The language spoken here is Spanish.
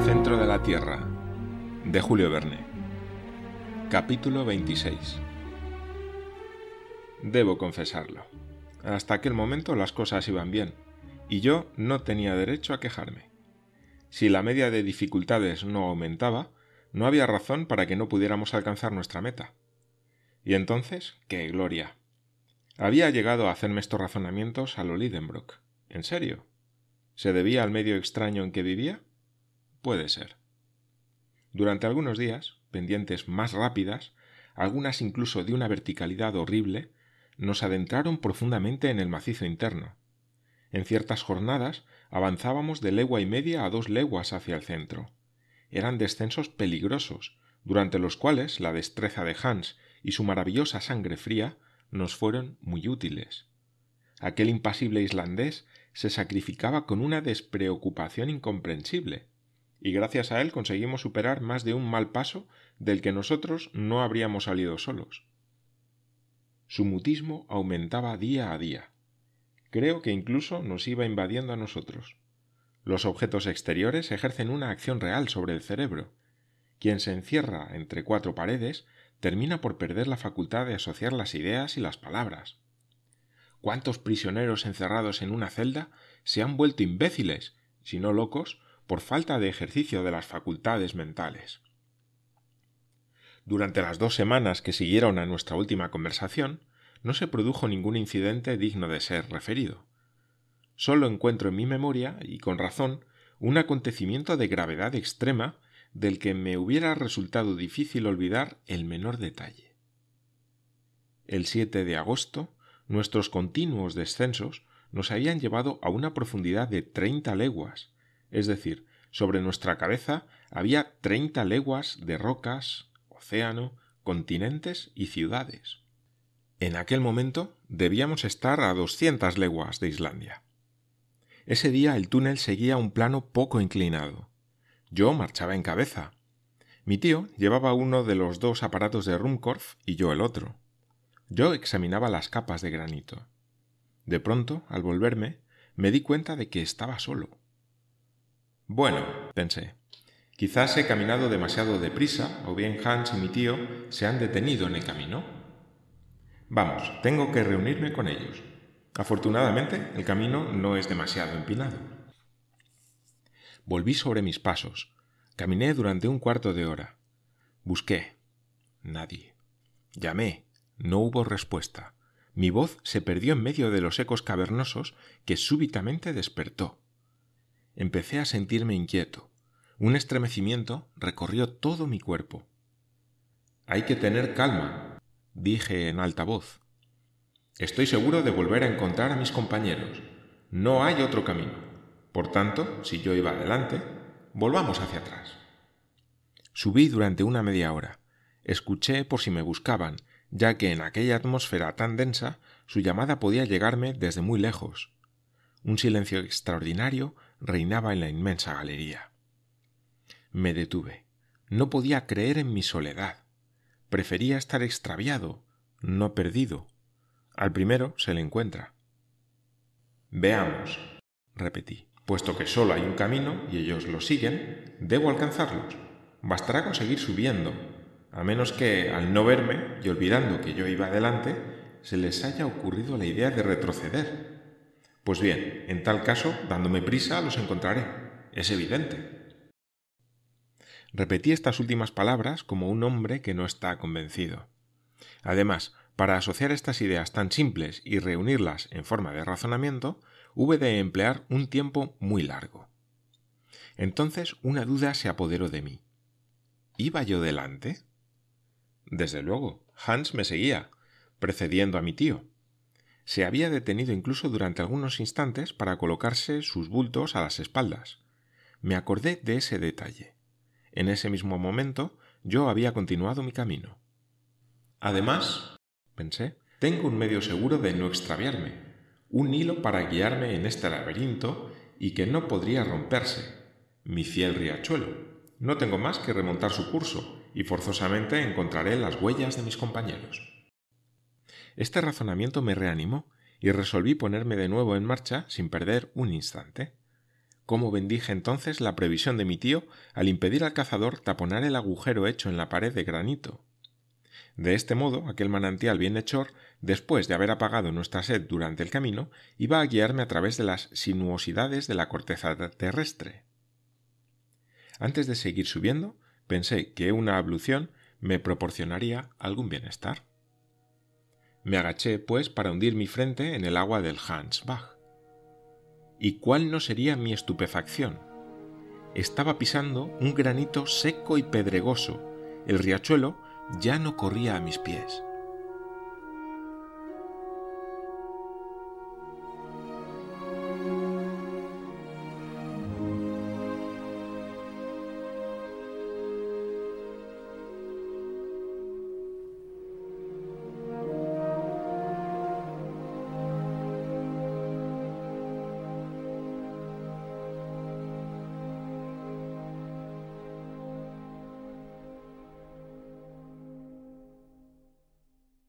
Centro de la Tierra, de Julio Verne. Capítulo 26. Debo confesarlo. Hasta aquel momento las cosas iban bien, y yo no tenía derecho a quejarme. Si la media de dificultades no aumentaba, no había razón para que no pudiéramos alcanzar nuestra meta. Y entonces, ¡qué gloria! Había llegado a hacerme estos razonamientos a lo Lidenbrock. ¿En serio? ¿Se debía al medio extraño en que vivía? Puede ser. Durante algunos días, pendientes más rápidas, algunas incluso de una verticalidad horrible, nos adentraron profundamente en el macizo interno. En ciertas jornadas avanzábamos de legua y media a dos leguas hacia el centro. Eran descensos peligrosos, durante los cuales la destreza de Hans y su maravillosa sangre fría nos fueron muy útiles. Aquel impasible islandés se sacrificaba con una despreocupación incomprensible, y gracias a él conseguimos superar más de un mal paso del que nosotros no habríamos salido solos. Su mutismo aumentaba día a día. Creo que incluso nos iba invadiendo a nosotros. Los objetos exteriores ejercen una acción real sobre el cerebro. Quien se encierra entre cuatro paredes termina por perder la facultad de asociar las ideas y las palabras. ¿Cuántos prisioneros encerrados en una celda se han vuelto imbéciles, si no locos, por falta de ejercicio de las facultades mentales. Durante las dos semanas que siguieron a nuestra última conversación, no se produjo ningún incidente digno de ser referido. Solo encuentro en mi memoria, y con razón, un acontecimiento de gravedad extrema del que me hubiera resultado difícil olvidar el menor detalle. El 7 de agosto, nuestros continuos descensos nos habían llevado a una profundidad de treinta leguas, es decir, sobre nuestra cabeza había treinta leguas de rocas, océano, continentes y ciudades. En aquel momento debíamos estar a doscientas leguas de Islandia. Ese día el túnel seguía un plano poco inclinado. Yo marchaba en cabeza. Mi tío llevaba uno de los dos aparatos de Rumkorf y yo el otro. Yo examinaba las capas de granito. De pronto, al volverme, me di cuenta de que estaba solo. Bueno, pensé, quizás he caminado demasiado deprisa o bien Hans y mi tío se han detenido en el camino. Vamos, tengo que reunirme con ellos. Afortunadamente, el camino no es demasiado empinado. Volví sobre mis pasos. Caminé durante un cuarto de hora. Busqué. Nadie. Llamé. No hubo respuesta. Mi voz se perdió en medio de los ecos cavernosos que súbitamente despertó. Empecé a sentirme inquieto. Un estremecimiento recorrió todo mi cuerpo. Hay que tener calma, dije en alta voz. Estoy seguro de volver a encontrar a mis compañeros. No hay otro camino. Por tanto, si yo iba adelante, volvamos hacia atrás. Subí durante una media hora. Escuché por si me buscaban, ya que en aquella atmósfera tan densa su llamada podía llegarme desde muy lejos. Un silencio extraordinario reinaba en la inmensa galería. Me detuve. No podía creer en mi soledad. Prefería estar extraviado, no perdido. Al primero se le encuentra. Veamos, repetí. Puesto que solo hay un camino y ellos lo siguen, debo alcanzarlos. Bastará conseguir subiendo, a menos que, al no verme y olvidando que yo iba adelante, se les haya ocurrido la idea de retroceder pues bien, en tal caso, dándome prisa, los encontraré. Es evidente. Repetí estas últimas palabras como un hombre que no está convencido. Además, para asociar estas ideas tan simples y reunirlas en forma de razonamiento, hube de emplear un tiempo muy largo. Entonces una duda se apoderó de mí. ¿Iba yo delante? Desde luego, Hans me seguía, precediendo a mi tío se había detenido incluso durante algunos instantes para colocarse sus bultos a las espaldas. Me acordé de ese detalle. En ese mismo momento yo había continuado mi camino. Además, pensé, tengo un medio seguro de no extraviarme, un hilo para guiarme en este laberinto y que no podría romperse. Mi fiel riachuelo. No tengo más que remontar su curso y forzosamente encontraré las huellas de mis compañeros. Este razonamiento me reanimó y resolví ponerme de nuevo en marcha sin perder un instante. cómo bendije entonces la previsión de mi tío al impedir al cazador taponar el agujero hecho en la pared de granito. De este modo, aquel manantial bienhechor, después de haber apagado nuestra sed durante el camino, iba a guiarme a través de las sinuosidades de la corteza terrestre. Antes de seguir subiendo, pensé que una ablución me proporcionaría algún bienestar. Me agaché, pues, para hundir mi frente en el agua del Hansbach. ¿Y cuál no sería mi estupefacción? Estaba pisando un granito seco y pedregoso. El riachuelo ya no corría a mis pies.